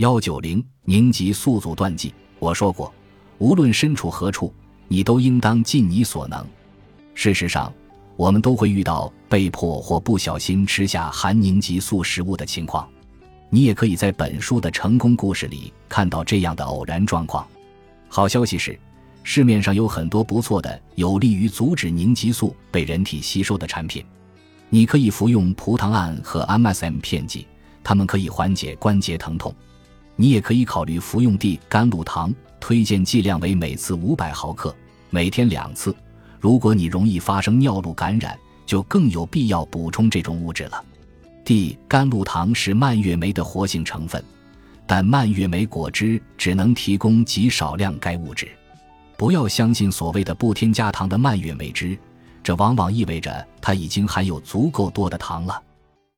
幺九零凝集宿阻断剂。我说过，无论身处何处，你都应当尽你所能。事实上，我们都会遇到被迫或不小心吃下含凝集素食物的情况。你也可以在本书的成功故事里看到这样的偶然状况。好消息是，市面上有很多不错的、有利于阻止凝集素被人体吸收的产品。你可以服用葡糖胺和 MSM 片剂，它们可以缓解关节疼痛。你也可以考虑服用地甘露糖，推荐剂量为每次五百毫克，每天两次。如果你容易发生尿路感染，就更有必要补充这种物质了。地甘露糖是蔓越莓的活性成分，但蔓越莓果汁只能提供极少量该物质。不要相信所谓的不添加糖的蔓越莓汁。这往往意味着它已经含有足够多的糖了。